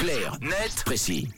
Clair, net, précis.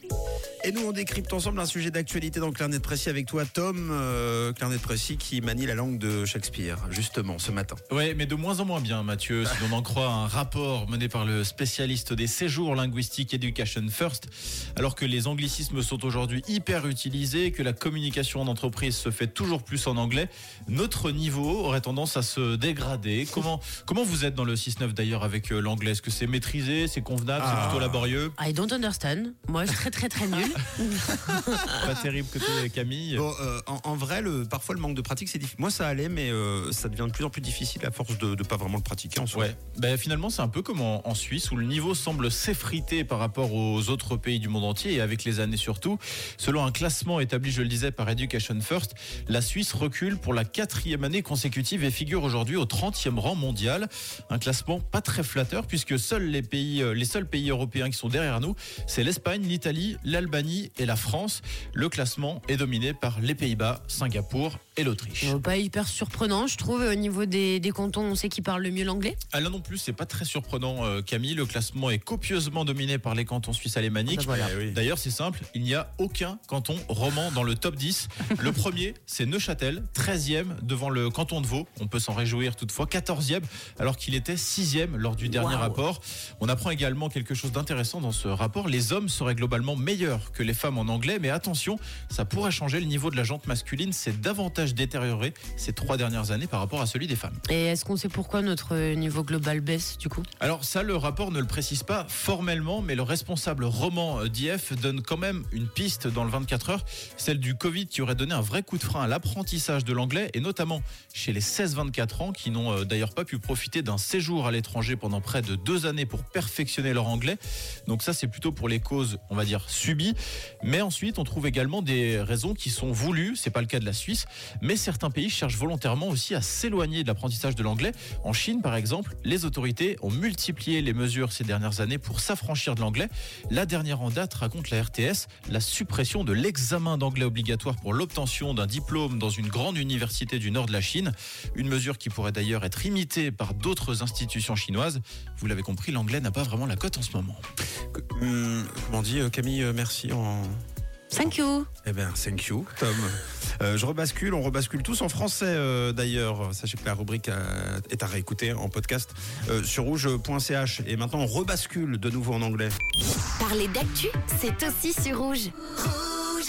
Et nous, on décrypte ensemble un sujet d'actualité dans Clair Net Précis avec toi, Tom. Euh, Clair Net Précis qui manie la langue de Shakespeare, justement, ce matin. Ouais, mais de moins en moins bien, Mathieu, si l'on en croit un rapport mené par le spécialiste des séjours linguistiques Education First. Alors que les anglicismes sont aujourd'hui hyper utilisés, que la communication en entreprise se fait toujours plus en anglais, notre niveau aurait tendance à se dégrader. Comment, comment vous êtes dans le 6-9 d'ailleurs avec euh, l'anglais? Est-ce que c'est maîtrisé, c'est convenable, Ah. c'est plutôt laborieux? I don't understand. Moi, je suis très très très nul. Pas terrible côté Camille Bon, euh, en, en vrai, le, parfois, le manque de pratique, c'est difficile. Moi, ça allait, mais euh, ça devient de plus en plus difficile à force de ne pas vraiment le pratiquer en soi. Ouais, ben finalement c'est un peu comme en, en Suisse où le niveau semble s'effriter par rapport aux autres pays du monde entier et avec les années surtout. Selon un classement établi, je le disais, par Education First, la Suisse recule pour la quatrième année consécutive et figure aujourd'hui au 30e rang mondial. Un classement pas très flatteur puisque seuls les pays, euh, les seuls pays européens qui sont derrière nous, c'est l'Espagne, l'Italie, l'Albanie et la France. Le classement est dominé par les Pays-Bas, Singapour et l'Autriche. Euh, Pas hyper surprenant, je trouve. Au niveau des, des cantons, on sait qui parle le mieux l'anglais. Ah là non plus, c'est pas très surprenant, euh, Camille. Le classement est copieusement dominé par les cantons suisses alémaniques. Ah bah voilà. Eh oui. D'ailleurs, c'est simple, il n'y a aucun canton roman dans le top 10. Le premier, c'est Neuchâtel, 13e devant le canton de Vaud. On peut s'en réjouir toutefois, 14e, alors qu'il était 6e lors du dernier Waouh. rapport. On apprend également quelque chose d'intéressant dans ce rapport. Les hommes seraient globalement meilleurs que les femmes en anglais, mais attention, ça pourrait changer. Le niveau de la jante masculine s'est davantage détérioré ces trois dernières années par rapport à celui des femmes. Et est-ce qu'on sait pourquoi notre niveau global baisse du coup? Alors ça, le rapport ne le précise pas formellement, mais le responsable roman euh, d'IF donne quand même une piste dans le 24 heures, celle du Covid qui aurait donné un vrai coup de frein à l'apprentissage de l'anglais, et notamment chez les 16-24 ans qui n'ont euh, d'ailleurs pas pu profiter d'un séjour à l'étranger pendant près de deux années pour perfectionner leur anglais. Donc ça, c'est plutôt pour les causes, on va dire, subies. Mais ensuite, on trouve également des raisons qui sont voulues, c'est pas le cas de la Suisse, mais certains pays cherchent volontairement aussi à s'éloigner de l'apprentissage de l'anglais. En Chine, par exemple, les autorités ont multiplié les mesures ces dernières années pour s'affranchir de l'anglais. La dernière en date raconte la RTS la suppression de l'examen d'anglais obligatoire pour l'obtention d'un diplôme dans une grande université du nord de la Chine. Une mesure qui pourrait d'ailleurs être imitée par d'autres institutions chinoises. Vous l'avez compris, l'anglais n'a pas vraiment la cote en ce moment. Hum, comment dit euh, Camille, euh, merci en. Thank you. Eh bien, thank you, Tom. Euh, je rebascule, on rebascule tous en français euh, d'ailleurs. Sachez que la rubrique euh, est à réécouter en podcast euh, sur rouge.ch. Et maintenant, on rebascule de nouveau en anglais. Parler d'actu, c'est aussi sur rouge. Rouge.